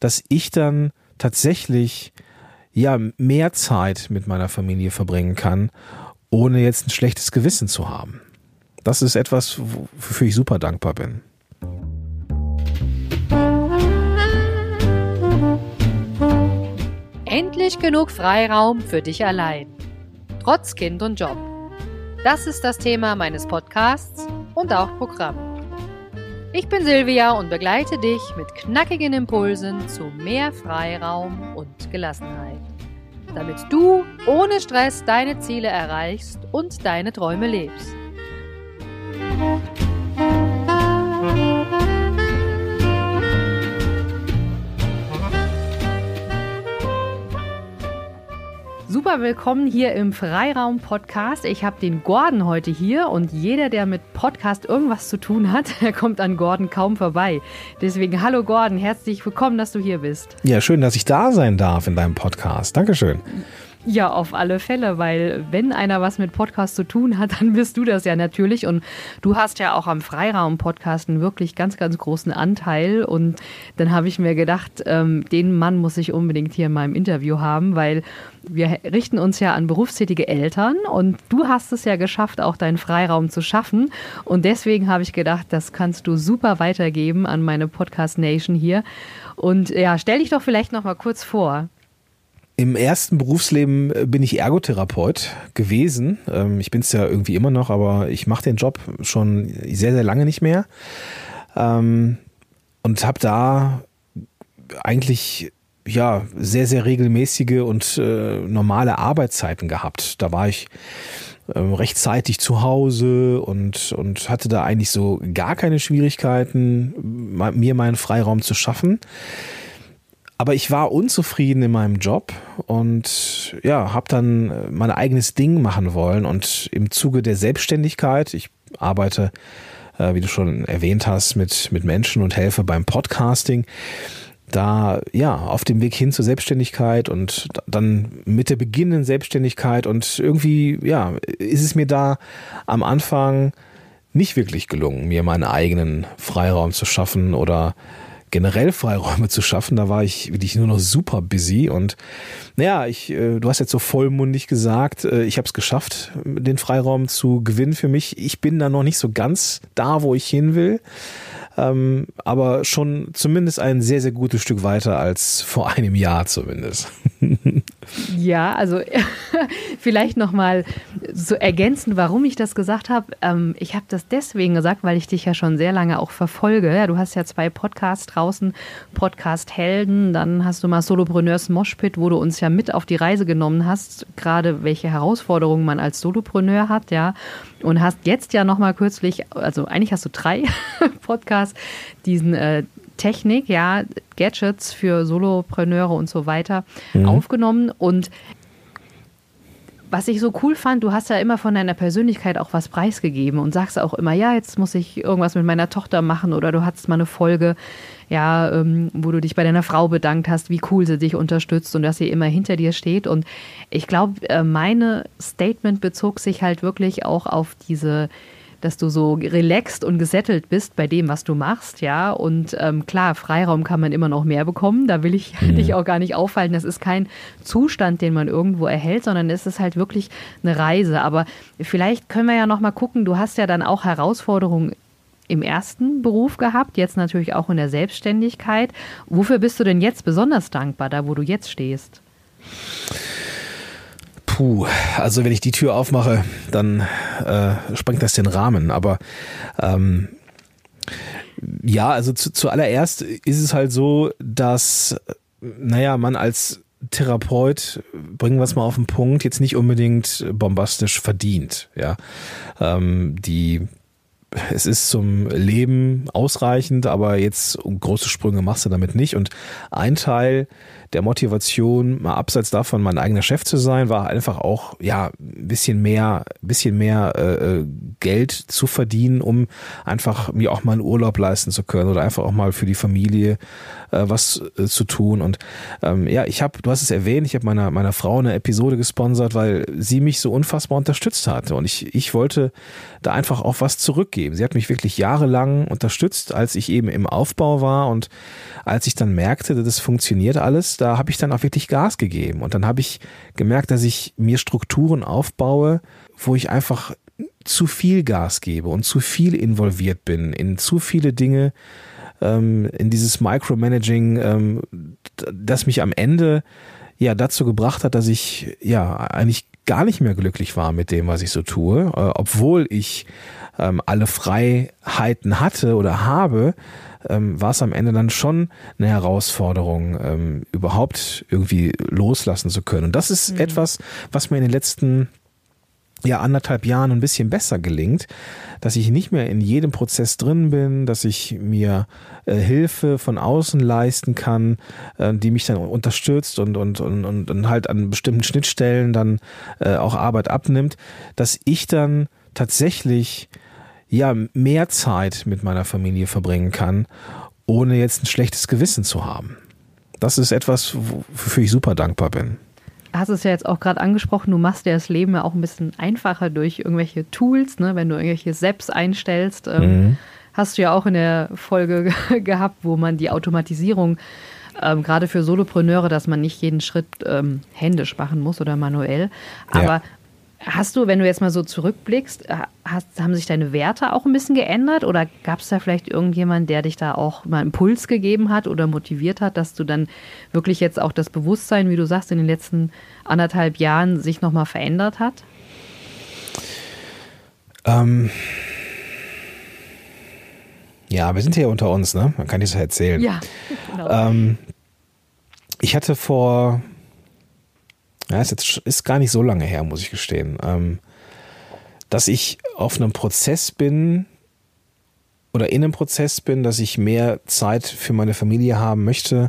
dass ich dann tatsächlich ja mehr Zeit mit meiner Familie verbringen kann, ohne jetzt ein schlechtes Gewissen zu haben. Das ist etwas, wofür ich super dankbar bin. Endlich genug Freiraum für dich allein. Trotz Kind und Job. Das ist das Thema meines Podcasts und auch Programm. Ich bin Silvia und begleite dich mit knackigen Impulsen zu mehr Freiraum und Gelassenheit, damit du ohne Stress deine Ziele erreichst und deine Träume lebst. Super willkommen hier im Freiraum Podcast. Ich habe den Gordon heute hier und jeder, der mit Podcast irgendwas zu tun hat, der kommt an Gordon kaum vorbei. Deswegen hallo Gordon, herzlich willkommen, dass du hier bist. Ja, schön, dass ich da sein darf in deinem Podcast. Dankeschön. Ja, auf alle Fälle, weil wenn einer was mit Podcast zu tun hat, dann bist du das ja natürlich. Und du hast ja auch am Freiraum-Podcast einen wirklich ganz, ganz großen Anteil. Und dann habe ich mir gedacht, ähm, den Mann muss ich unbedingt hier in meinem Interview haben, weil wir richten uns ja an berufstätige Eltern und du hast es ja geschafft, auch deinen Freiraum zu schaffen. Und deswegen habe ich gedacht, das kannst du super weitergeben an meine Podcast Nation hier. Und ja, stell dich doch vielleicht noch mal kurz vor. Im ersten Berufsleben äh, bin ich Ergotherapeut gewesen. Ähm, ich bin es ja irgendwie immer noch, aber ich mache den Job schon sehr, sehr lange nicht mehr. Ähm, und habe da eigentlich ja sehr, sehr regelmäßige und äh, normale Arbeitszeiten gehabt. Da war ich ähm, rechtzeitig zu Hause und, und hatte da eigentlich so gar keine Schwierigkeiten, mir meinen Freiraum zu schaffen. Aber ich war unzufrieden in meinem Job und ja, habe dann äh, mein eigenes Ding machen wollen. Und im Zuge der Selbstständigkeit, ich arbeite, äh, wie du schon erwähnt hast, mit, mit Menschen und helfe beim Podcasting, da ja auf dem Weg hin zur Selbstständigkeit und dann mit der beginnenden Selbstständigkeit und irgendwie ja ist es mir da am Anfang nicht wirklich gelungen, mir meinen eigenen Freiraum zu schaffen oder generell Freiräume zu schaffen. Da war ich wirklich nur noch super busy und naja, ich, äh, du hast jetzt so vollmundig gesagt, äh, ich habe es geschafft, den Freiraum zu gewinnen für mich. Ich bin da noch nicht so ganz da, wo ich hin will ähm, aber schon zumindest ein sehr, sehr gutes Stück weiter als vor einem Jahr zumindest. ja, also vielleicht nochmal so ergänzend, warum ich das gesagt habe. Ähm, ich habe das deswegen gesagt, weil ich dich ja schon sehr lange auch verfolge. Ja, du hast ja zwei Podcasts draußen, Podcast Helden, dann hast du mal Solopreneurs Moshpit, wo du uns ja mit auf die Reise genommen hast, gerade welche Herausforderungen man als Solopreneur hat, ja. Und hast jetzt ja nochmal kürzlich, also eigentlich hast du drei Podcasts, diesen äh, Technik, ja, Gadgets für Solopreneure und so weiter mhm. aufgenommen. Und was ich so cool fand, du hast ja immer von deiner Persönlichkeit auch was preisgegeben und sagst auch immer, ja, jetzt muss ich irgendwas mit meiner Tochter machen oder du hattest mal eine Folge, ja, ähm, wo du dich bei deiner Frau bedankt hast, wie cool sie dich unterstützt und dass sie immer hinter dir steht. Und ich glaube, äh, meine Statement bezog sich halt wirklich auch auf diese dass du so relaxed und gesettelt bist bei dem, was du machst, ja. Und ähm, klar, Freiraum kann man immer noch mehr bekommen. Da will ich mhm. dich auch gar nicht auffallen. Das ist kein Zustand, den man irgendwo erhält, sondern es ist halt wirklich eine Reise. Aber vielleicht können wir ja noch mal gucken. Du hast ja dann auch Herausforderungen im ersten Beruf gehabt, jetzt natürlich auch in der Selbstständigkeit. Wofür bist du denn jetzt besonders dankbar, da wo du jetzt stehst? Puh, also wenn ich die Tür aufmache, dann äh, sprengt das den Rahmen. Aber ähm, ja, also zu, zuallererst ist es halt so, dass, naja, man als Therapeut, bringen wir es mal auf den Punkt, jetzt nicht unbedingt bombastisch verdient. Ja, ähm, die es ist zum Leben ausreichend, aber jetzt große Sprünge machst du damit nicht. Und ein Teil der Motivation, mal abseits davon mein eigener Chef zu sein, war einfach auch ja ein bisschen mehr, bisschen mehr äh, äh, Geld zu verdienen, um einfach mir auch mal einen Urlaub leisten zu können oder einfach auch mal für die Familie äh, was äh, zu tun. Und ähm, ja, ich habe, du hast es erwähnt, ich habe meiner meiner Frau eine Episode gesponsert, weil sie mich so unfassbar unterstützt hat und ich ich wollte da einfach auch was zurückgeben geben. Sie hat mich wirklich jahrelang unterstützt, als ich eben im Aufbau war und als ich dann merkte, dass das funktioniert alles, da habe ich dann auch wirklich Gas gegeben. Und dann habe ich gemerkt, dass ich mir Strukturen aufbaue, wo ich einfach zu viel Gas gebe und zu viel involviert bin in zu viele Dinge, ähm, in dieses Micromanaging, ähm, das mich am Ende ja dazu gebracht hat, dass ich ja eigentlich gar nicht mehr glücklich war mit dem, was ich so tue, äh, obwohl ich ähm, alle Freiheiten hatte oder habe, ähm, war es am Ende dann schon eine Herausforderung, ähm, überhaupt irgendwie loslassen zu können. Und das ist mhm. etwas, was mir in den letzten ja anderthalb Jahren ein bisschen besser gelingt, dass ich nicht mehr in jedem Prozess drin bin, dass ich mir äh, Hilfe von außen leisten kann, äh, die mich dann unterstützt und, und, und, und, und halt an bestimmten Schnittstellen dann äh, auch Arbeit abnimmt, dass ich dann tatsächlich ja mehr Zeit mit meiner Familie verbringen kann, ohne jetzt ein schlechtes Gewissen zu haben. Das ist etwas, wofür ich super dankbar bin hast es ja jetzt auch gerade angesprochen, du machst dir das Leben ja auch ein bisschen einfacher durch irgendwelche Tools, ne? wenn du irgendwelche Seps einstellst. Ähm, mhm. Hast du ja auch in der Folge gehabt, wo man die Automatisierung ähm, gerade für Solopreneure, dass man nicht jeden Schritt ähm, händisch machen muss oder manuell. Aber ja. Hast du, wenn du jetzt mal so zurückblickst, äh, hast, haben sich deine Werte auch ein bisschen geändert oder gab es da vielleicht irgendjemand, der dich da auch mal einen Impuls gegeben hat oder motiviert hat, dass du dann wirklich jetzt auch das Bewusstsein, wie du sagst, in den letzten anderthalb Jahren sich nochmal verändert hat? Ähm ja, wir sind hier unter uns, ne? Man kann das erzählen. Ja, genau. Ähm ich hatte vor ja, ist jetzt ist gar nicht so lange her, muss ich gestehen, ähm, dass ich auf einem Prozess bin oder in einem Prozess bin, dass ich mehr Zeit für meine Familie haben möchte.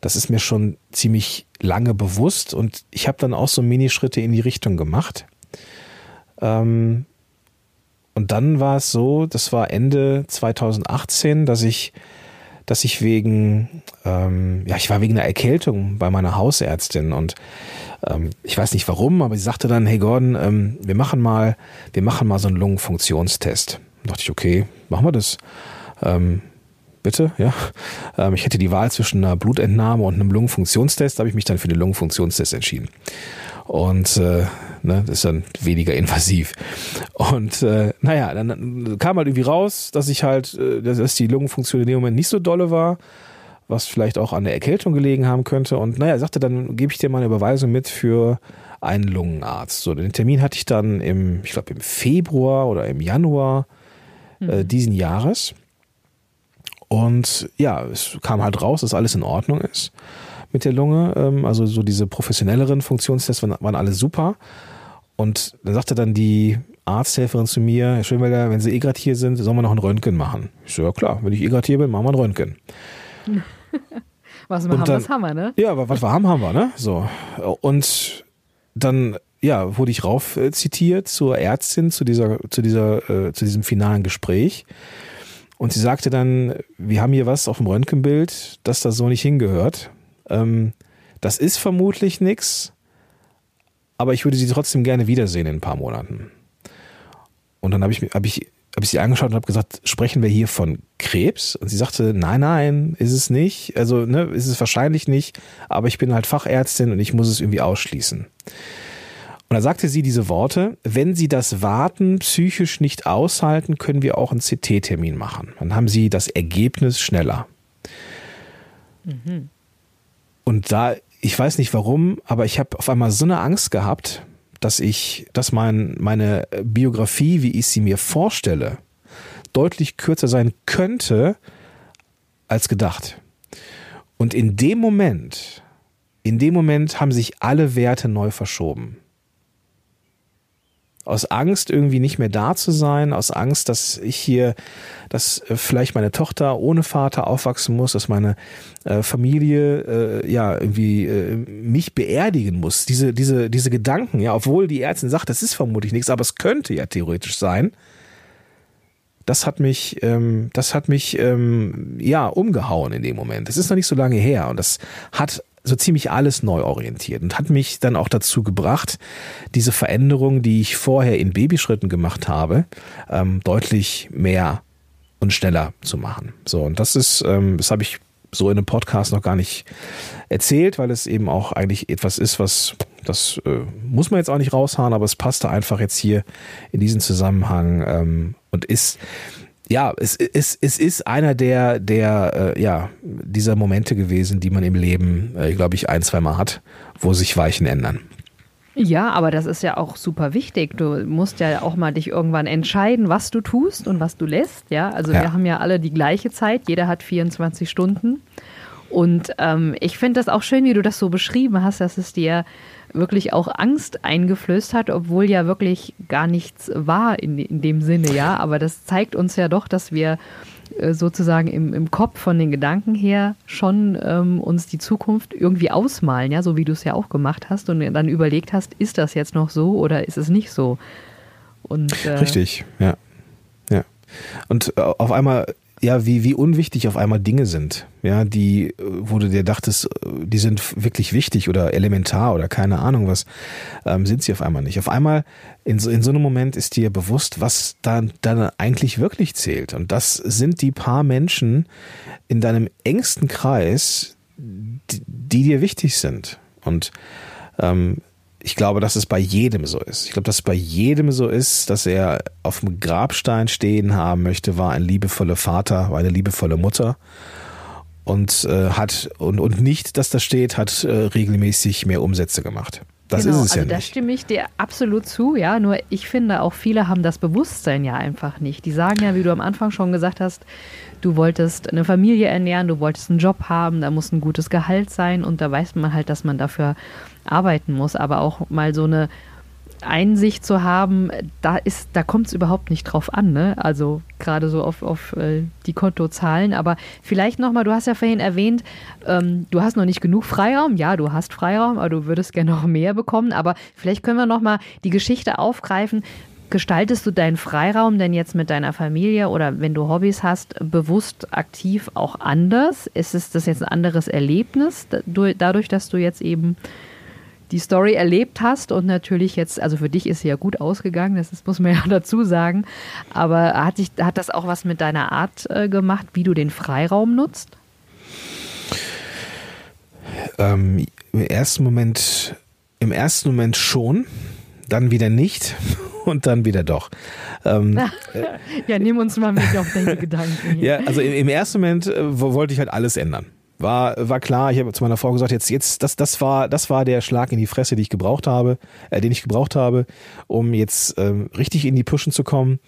Das ist mir schon ziemlich lange bewusst und ich habe dann auch so Minischritte in die Richtung gemacht. Ähm, und dann war es so, das war Ende 2018, dass ich dass ich wegen, ähm, ja, ich war wegen einer Erkältung bei meiner Hausärztin und ähm, ich weiß nicht warum, aber sie sagte dann, hey Gordon, ähm, wir machen mal, wir machen mal so einen Lungenfunktionstest. Da dachte ich, okay, machen wir das. Ähm, bitte, ja. Ähm, ich hätte die Wahl zwischen einer Blutentnahme und einem Lungenfunktionstest, da habe ich mich dann für den Lungenfunktionstest entschieden. Und äh, ne, das ist dann weniger invasiv. Und äh, naja, dann kam halt irgendwie raus, dass ich halt, äh, dass die Lungenfunktion in dem Moment nicht so dolle war was vielleicht auch an der Erkältung gelegen haben könnte. Und naja, er sagte, dann gebe ich dir mal eine Überweisung mit für einen Lungenarzt. So, den Termin hatte ich dann im, ich glaube, im Februar oder im Januar äh, mhm. diesen Jahres. Und ja, es kam halt raus, dass alles in Ordnung ist mit der Lunge. Ähm, also so diese professionelleren Funktionstests waren, waren alle super. Und dann sagte dann die Arzthelferin zu mir, Herr Schönwelder, wenn Sie eh gerade hier sind, sollen wir noch ein Röntgen machen. Ich so, ja klar, wenn ich eh gerade hier bin, machen wir ein Röntgen. was wir und haben, dann, was haben wir, ne? Ja, was wir haben, haben wir, ne? So. Und dann ja, wurde ich rauf äh, zitiert zur Ärztin zu dieser, zu dieser, äh, zu diesem finalen Gespräch. Und sie sagte dann, wir haben hier was auf dem Röntgenbild, das da so nicht hingehört. Ähm, das ist vermutlich nichts, aber ich würde sie trotzdem gerne wiedersehen in ein paar Monaten. Und dann habe ich, hab ich habe ich sie angeschaut und habe gesagt, sprechen wir hier von Krebs? Und sie sagte, nein, nein, ist es nicht. Also, ne, ist es wahrscheinlich nicht, aber ich bin halt Fachärztin und ich muss es irgendwie ausschließen. Und da sagte sie diese Worte, wenn Sie das Warten psychisch nicht aushalten, können wir auch einen CT-Termin machen. Dann haben Sie das Ergebnis schneller. Mhm. Und da, ich weiß nicht warum, aber ich habe auf einmal so eine Angst gehabt, dass ich, dass mein, meine Biografie, wie ich sie mir vorstelle, deutlich kürzer sein könnte als gedacht. Und in dem Moment, in dem Moment haben sich alle Werte neu verschoben aus Angst, irgendwie nicht mehr da zu sein, aus Angst, dass ich hier, dass äh, vielleicht meine Tochter ohne Vater aufwachsen muss, dass meine äh, Familie äh, ja irgendwie äh, mich beerdigen muss. Diese, diese, diese Gedanken, ja, obwohl die Ärztin sagt, das ist vermutlich nichts, aber es könnte ja theoretisch sein. Das hat mich, ähm, das hat mich ähm, ja umgehauen in dem Moment. Das ist noch nicht so lange her und das hat so ziemlich alles neu orientiert und hat mich dann auch dazu gebracht, diese Veränderung, die ich vorher in Babyschritten gemacht habe, ähm, deutlich mehr und schneller zu machen. So, und das ist, ähm, das habe ich so in einem Podcast noch gar nicht erzählt, weil es eben auch eigentlich etwas ist, was das äh, muss man jetzt auch nicht raushauen, aber es passte einfach jetzt hier in diesen Zusammenhang ähm, und ist ja, es, es, es ist einer der, der, äh, ja, dieser Momente gewesen, die man im Leben, äh, glaube ich, ein, zweimal hat, wo sich Weichen ändern. Ja, aber das ist ja auch super wichtig. Du musst ja auch mal dich irgendwann entscheiden, was du tust und was du lässt. Ja, also ja. wir haben ja alle die gleiche Zeit. Jeder hat 24 Stunden. Und ähm, ich finde das auch schön, wie du das so beschrieben hast, dass es dir wirklich auch Angst eingeflößt hat, obwohl ja wirklich gar nichts war in, in dem Sinne, ja. Aber das zeigt uns ja doch, dass wir äh, sozusagen im, im Kopf von den Gedanken her schon ähm, uns die Zukunft irgendwie ausmalen, ja, so wie du es ja auch gemacht hast und dann überlegt hast, ist das jetzt noch so oder ist es nicht so? Und, äh, Richtig, ja. Ja. Und äh, auf einmal ja, wie, wie unwichtig auf einmal Dinge sind, ja, die, wo du dir dachtest, die sind wirklich wichtig oder elementar oder keine Ahnung was, ähm, sind sie auf einmal nicht. Auf einmal in so, in so einem Moment ist dir bewusst, was dann, dann eigentlich wirklich zählt. Und das sind die paar Menschen in deinem engsten Kreis, die, die dir wichtig sind. Und ähm, ich glaube, dass es bei jedem so ist. Ich glaube, dass es bei jedem so ist, dass er auf dem Grabstein stehen haben möchte, war ein liebevoller Vater, war eine liebevolle Mutter und äh, hat und, und nicht, dass das steht, hat äh, regelmäßig mehr Umsätze gemacht. Das genau, ist es also ja nicht. Da stimme ich dir absolut zu, ja. Nur ich finde auch viele haben das Bewusstsein ja einfach nicht. Die sagen ja, wie du am Anfang schon gesagt hast, du wolltest eine Familie ernähren, du wolltest einen Job haben, da muss ein gutes Gehalt sein und da weiß man halt, dass man dafür arbeiten muss. Aber auch mal so eine Einsicht zu haben, da da kommt es überhaupt nicht drauf an, ne? Also gerade so auf, auf äh, die Kontozahlen. Aber vielleicht nochmal, du hast ja vorhin erwähnt, ähm, du hast noch nicht genug Freiraum. Ja, du hast Freiraum, aber du würdest gerne noch mehr bekommen. Aber vielleicht können wir nochmal die Geschichte aufgreifen. Gestaltest du deinen Freiraum denn jetzt mit deiner Familie oder wenn du Hobbys hast, bewusst aktiv auch anders? Ist es das jetzt ein anderes Erlebnis, dadurch, dass du jetzt eben die Story erlebt hast und natürlich jetzt, also für dich ist sie ja gut ausgegangen, das ist, muss man ja dazu sagen, aber hat, sich, hat das auch was mit deiner Art äh, gemacht, wie du den Freiraum nutzt? Ähm, Im ersten Moment, im ersten Moment schon, dann wieder nicht und dann wieder doch. Ähm, ja, nimm uns mal mit auf deine Gedanken. Hier. Ja, also im, im ersten Moment äh, wollte ich halt alles ändern war, war klar, ich habe zu meiner Frau gesagt, jetzt, jetzt, das, das war, das war der Schlag in die Fresse, die ich gebraucht habe, äh, den ich gebraucht habe, um jetzt ähm, richtig in die Pushen zu kommen.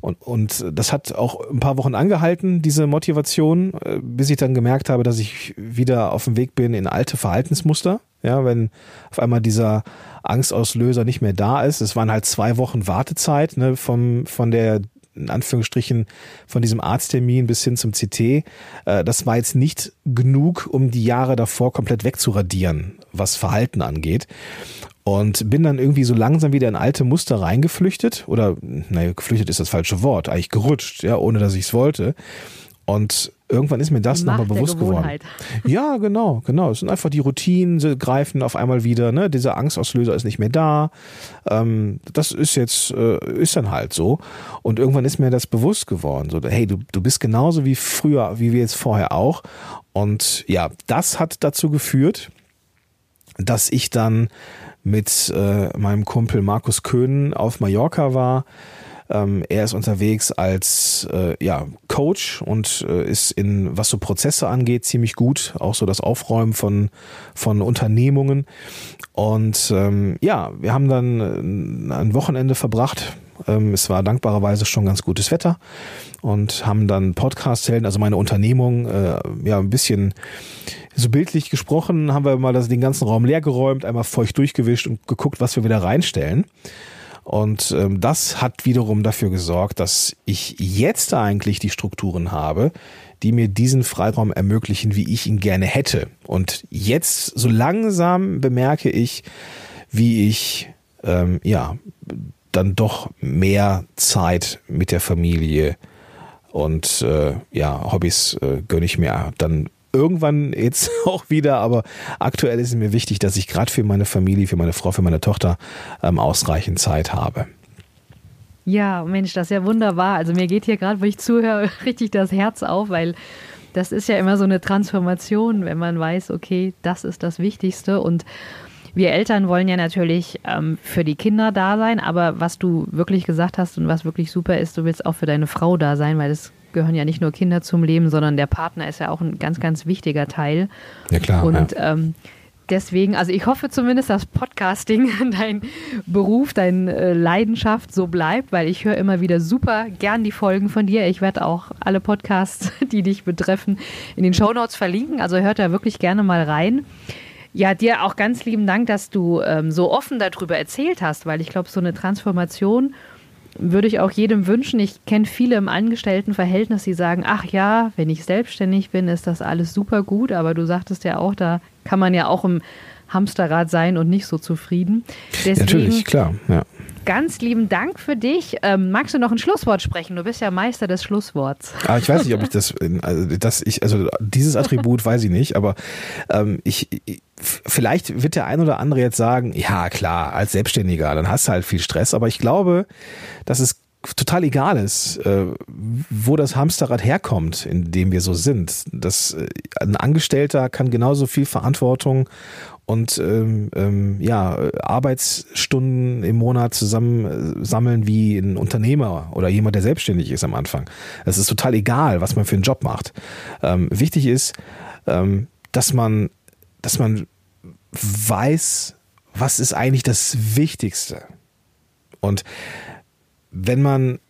Und, und das hat auch ein paar Wochen angehalten, diese Motivation, äh, bis ich dann gemerkt habe, dass ich wieder auf dem Weg bin in alte Verhaltensmuster. Ja, wenn auf einmal dieser Angstauslöser nicht mehr da ist. Es waren halt zwei Wochen Wartezeit ne, vom, von der in Anführungsstrichen von diesem Arzttermin bis hin zum CT, äh, das war jetzt nicht genug, um die Jahre davor komplett wegzuradieren, was Verhalten angeht. Und bin dann irgendwie so langsam wieder in alte Muster reingeflüchtet oder, naja, geflüchtet ist das falsche Wort, eigentlich gerutscht, ja, ohne dass ich es wollte. Und irgendwann ist mir das nochmal bewusst geworden. Ja, genau, genau. Es sind einfach die Routinen, sie greifen auf einmal wieder, ne? Dieser Angstauslöser ist nicht mehr da. Ähm, das ist jetzt, äh, ist dann halt so. Und irgendwann ist mir das bewusst geworden. So, hey, du, du bist genauso wie früher, wie wir jetzt vorher auch. Und ja, das hat dazu geführt, dass ich dann mit äh, meinem Kumpel Markus Köhn auf Mallorca war ähm, er ist unterwegs als äh, ja, Coach und äh, ist in, was so Prozesse angeht, ziemlich gut. Auch so das Aufräumen von, von Unternehmungen. Und ähm, ja, wir haben dann äh, ein Wochenende verbracht. Ähm, es war dankbarerweise schon ganz gutes Wetter und haben dann Podcast-Helden, also meine Unternehmung, äh, ja, ein bisschen so bildlich gesprochen, haben wir mal das, den ganzen Raum leer geräumt, einmal feucht durchgewischt und geguckt, was wir wieder reinstellen. Und ähm, das hat wiederum dafür gesorgt, dass ich jetzt eigentlich die Strukturen habe, die mir diesen Freiraum ermöglichen, wie ich ihn gerne hätte. Und jetzt so langsam bemerke ich, wie ich ähm, ja dann doch mehr Zeit mit der Familie und äh, ja Hobbys äh, gönne ich mir dann irgendwann jetzt auch wieder, aber aktuell ist es mir wichtig, dass ich gerade für meine Familie, für meine Frau, für meine Tochter ähm, ausreichend Zeit habe. Ja, Mensch, das ist ja wunderbar. Also mir geht hier gerade, wo ich zuhöre, richtig das Herz auf, weil das ist ja immer so eine Transformation, wenn man weiß, okay, das ist das Wichtigste und wir Eltern wollen ja natürlich ähm, für die Kinder da sein, aber was du wirklich gesagt hast und was wirklich super ist, du willst auch für deine Frau da sein, weil es gehören ja nicht nur Kinder zum Leben, sondern der Partner ist ja auch ein ganz, ganz wichtiger Teil. Ja, klar. Und ja. ähm, deswegen, also ich hoffe zumindest, dass Podcasting dein Beruf, deine äh, Leidenschaft so bleibt, weil ich höre immer wieder super gern die Folgen von dir. Ich werde auch alle Podcasts, die dich betreffen, in den Shownotes verlinken. Also hört da wirklich gerne mal rein. Ja, dir auch ganz lieben Dank, dass du ähm, so offen darüber erzählt hast, weil ich glaube, so eine Transformation würde ich auch jedem wünschen. Ich kenne viele im Angestelltenverhältnis, die sagen, ach ja, wenn ich selbstständig bin, ist das alles super gut. Aber du sagtest ja auch, da kann man ja auch im Hamsterrad sein und nicht so zufrieden. Deswegen, Natürlich, klar. Ja. Ganz lieben Dank für dich. Ähm, magst du noch ein Schlusswort sprechen? Du bist ja Meister des Schlussworts. Ah, ich weiß nicht, ob ich das, also das ich, also dieses Attribut weiß ich nicht, aber ähm, ich, ich vielleicht wird der ein oder andere jetzt sagen, ja klar, als Selbstständiger, dann hast du halt viel Stress, aber ich glaube, dass es total egal ist, äh, wo das Hamsterrad herkommt, in dem wir so sind. Das, äh, ein Angestellter kann genauso viel Verantwortung und ähm, ähm, ja, Arbeitsstunden im Monat zusammen sammeln wie ein Unternehmer oder jemand, der selbstständig ist am Anfang. Es ist total egal, was man für einen Job macht. Ähm, wichtig ist, ähm, dass man, dass man weiß, was ist eigentlich das Wichtigste. Und wenn man,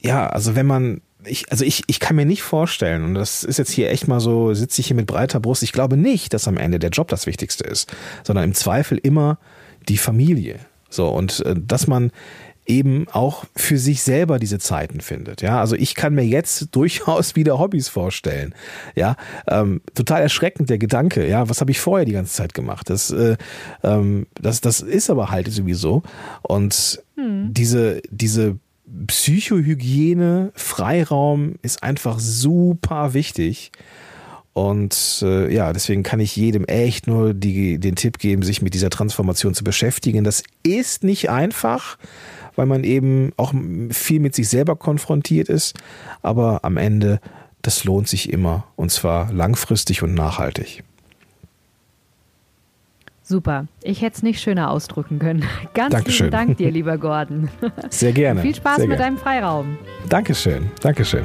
ja, also wenn man ich, also ich, ich kann mir nicht vorstellen, und das ist jetzt hier echt mal so, sitze ich hier mit breiter Brust, ich glaube nicht, dass am Ende der Job das Wichtigste ist, sondern im Zweifel immer die Familie. So, und äh, dass man eben auch für sich selber diese Zeiten findet. Ja, also ich kann mir jetzt durchaus wieder Hobbys vorstellen. Ja, ähm, total erschreckend der Gedanke. Ja, was habe ich vorher die ganze Zeit gemacht? Das, äh, ähm, das, das ist aber halt sowieso. Und hm. diese, diese Psychohygiene, Freiraum ist einfach super wichtig. Und äh, ja, deswegen kann ich jedem echt nur die, den Tipp geben, sich mit dieser Transformation zu beschäftigen. Das ist nicht einfach, weil man eben auch viel mit sich selber konfrontiert ist. Aber am Ende, das lohnt sich immer. Und zwar langfristig und nachhaltig. Super. Ich hätte es nicht schöner ausdrücken können. Ganz Dankeschön. vielen Dank dir, lieber Gordon. Sehr gerne. Viel Spaß Sehr mit gerne. deinem Freiraum. Dankeschön. Dankeschön.